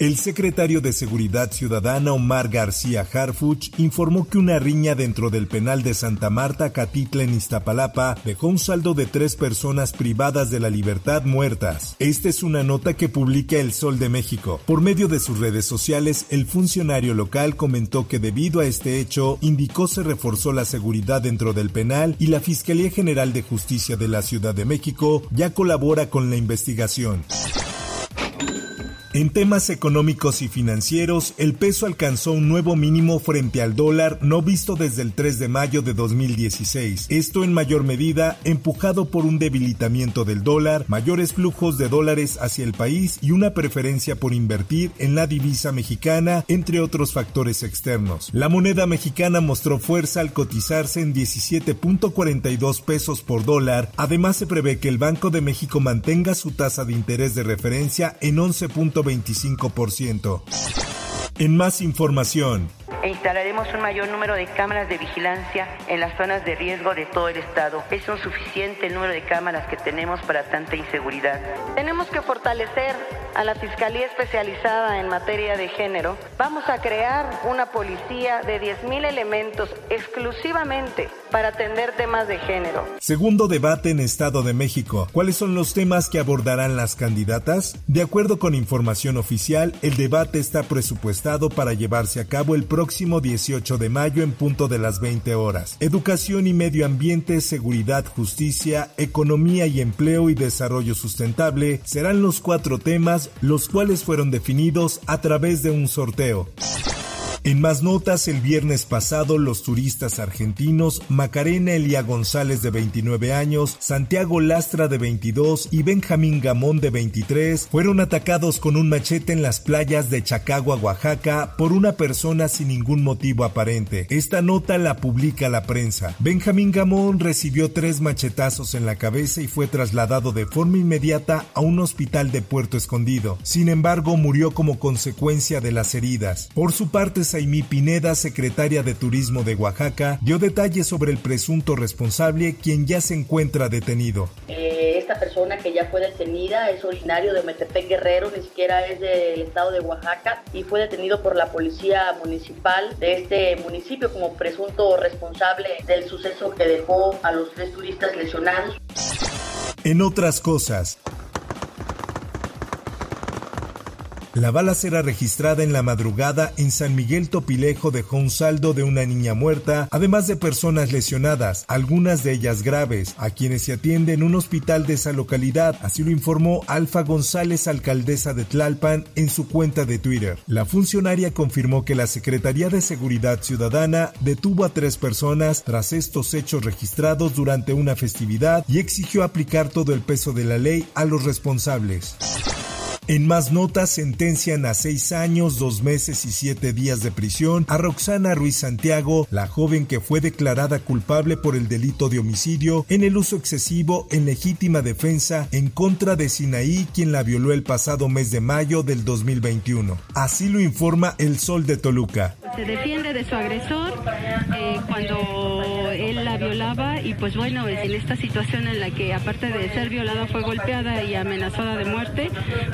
El secretario de Seguridad Ciudadana Omar García Harfuch informó que una riña dentro del penal de Santa Marta, Catitla Iztapalapa, dejó un saldo de tres personas privadas de la libertad muertas. Esta es una nota que publica El Sol de México. Por medio de sus redes sociales, el funcionario local comentó que debido a este hecho, indicó se reforzó la seguridad dentro del penal y la Fiscalía General de Justicia de la Ciudad de México ya colabora con la investigación. En temas económicos y financieros, el peso alcanzó un nuevo mínimo frente al dólar no visto desde el 3 de mayo de 2016. Esto en mayor medida empujado por un debilitamiento del dólar, mayores flujos de dólares hacia el país y una preferencia por invertir en la divisa mexicana, entre otros factores externos. La moneda mexicana mostró fuerza al cotizarse en 17.42 pesos por dólar. Además, se prevé que el Banco de México mantenga su tasa de interés de referencia en 11. 25%. En más información, instalaremos un mayor número de cámaras de vigilancia en las zonas de riesgo de todo el estado. Es un suficiente el número de cámaras que tenemos para tanta inseguridad. Tenemos que fortalecer a la Fiscalía Especializada en materia de género. Vamos a crear una policía de 10.000 elementos exclusivamente para atender temas de género. Segundo debate en Estado de México. ¿Cuáles son los temas que abordarán las candidatas? De acuerdo con información oficial, el debate está presupuestado para llevarse a cabo el próximo 18 de mayo en punto de las 20 horas. Educación y medio ambiente, seguridad, justicia, economía y empleo y desarrollo sustentable serán los cuatro temas los cuales fueron definidos a través de un sorteo. En más notas, el viernes pasado, los turistas argentinos Macarena Elia González de 29 años, Santiago Lastra de 22 y Benjamín Gamón de 23 fueron atacados con un machete en las playas de Chacagua, Oaxaca, por una persona sin ningún motivo aparente. Esta nota la publica la prensa. Benjamín Gamón recibió tres machetazos en la cabeza y fue trasladado de forma inmediata a un hospital de Puerto Escondido. Sin embargo, murió como consecuencia de las heridas. Por su parte, Saimí Pineda, secretaria de Turismo de Oaxaca, dio detalles sobre el presunto responsable, quien ya se encuentra detenido. Eh, esta persona que ya fue detenida es originario de Metepec Guerrero, ni siquiera es del estado de Oaxaca, y fue detenido por la policía municipal de este municipio como presunto responsable del suceso que dejó a los tres turistas lesionados. En otras cosas, La balacera registrada en la madrugada en San Miguel Topilejo dejó un saldo de una niña muerta, además de personas lesionadas, algunas de ellas graves, a quienes se atiende en un hospital de esa localidad, así lo informó Alfa González, alcaldesa de Tlalpan, en su cuenta de Twitter. La funcionaria confirmó que la Secretaría de Seguridad Ciudadana detuvo a tres personas tras estos hechos registrados durante una festividad y exigió aplicar todo el peso de la ley a los responsables. En más notas, sentencian a seis años, dos meses y siete días de prisión a Roxana Ruiz Santiago, la joven que fue declarada culpable por el delito de homicidio en el uso excesivo en legítima defensa en contra de Sinaí, quien la violó el pasado mes de mayo del 2021. Así lo informa El Sol de Toluca. Se defiende de su agresor eh, cuando y pues bueno, en esta situación en la que aparte de ser violada fue golpeada y amenazada de muerte,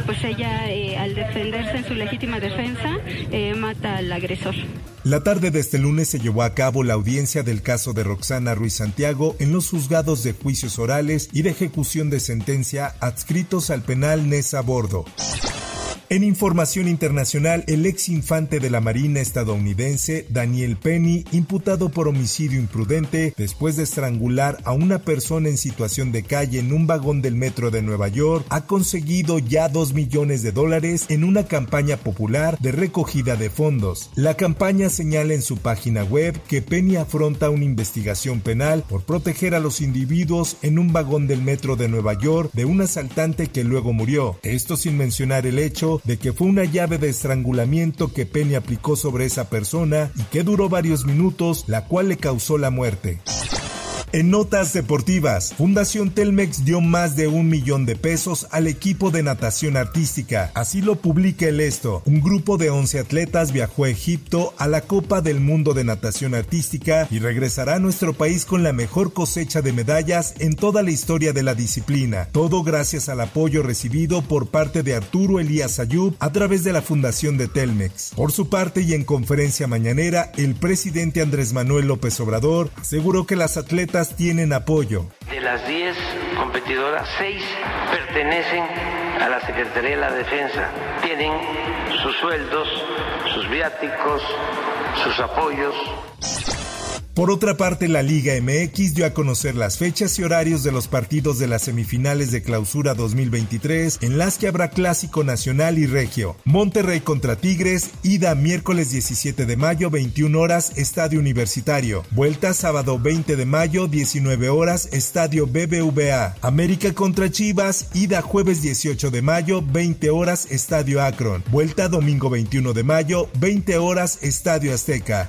pues ella eh, al defenderse en su legítima defensa eh, mata al agresor. La tarde de este lunes se llevó a cabo la audiencia del caso de Roxana Ruiz Santiago en los juzgados de juicios orales y de ejecución de sentencia adscritos al penal Nesa Bordo. En información internacional, el ex infante de la Marina estadounidense, Daniel Penny, imputado por homicidio imprudente después de estrangular a una persona en situación de calle en un vagón del metro de Nueva York, ha conseguido ya 2 millones de dólares en una campaña popular de recogida de fondos. La campaña señala en su página web que Penny afronta una investigación penal por proteger a los individuos en un vagón del metro de Nueva York de un asaltante que luego murió. Esto sin mencionar el hecho de que fue una llave de estrangulamiento que Penny aplicó sobre esa persona y que duró varios minutos, la cual le causó la muerte. En notas deportivas, Fundación Telmex dio más de un millón de pesos al equipo de natación artística. Así lo publica el esto. Un grupo de 11 atletas viajó a Egipto a la Copa del Mundo de Natación Artística y regresará a nuestro país con la mejor cosecha de medallas en toda la historia de la disciplina. Todo gracias al apoyo recibido por parte de Arturo Elías Ayub a través de la Fundación de Telmex. Por su parte y en conferencia mañanera, el presidente Andrés Manuel López Obrador aseguró que las tienen apoyo. De las 10 competidoras, 6 pertenecen a la Secretaría de la Defensa. Tienen sus sueldos, sus viáticos, sus apoyos. Por otra parte, la Liga MX dio a conocer las fechas y horarios de los partidos de las semifinales de clausura 2023, en las que habrá clásico nacional y regio. Monterrey contra Tigres, ida miércoles 17 de mayo, 21 horas, Estadio Universitario. Vuelta sábado 20 de mayo, 19 horas, Estadio BBVA. América contra Chivas, ida jueves 18 de mayo, 20 horas, Estadio Akron. Vuelta domingo 21 de mayo, 20 horas, Estadio Azteca.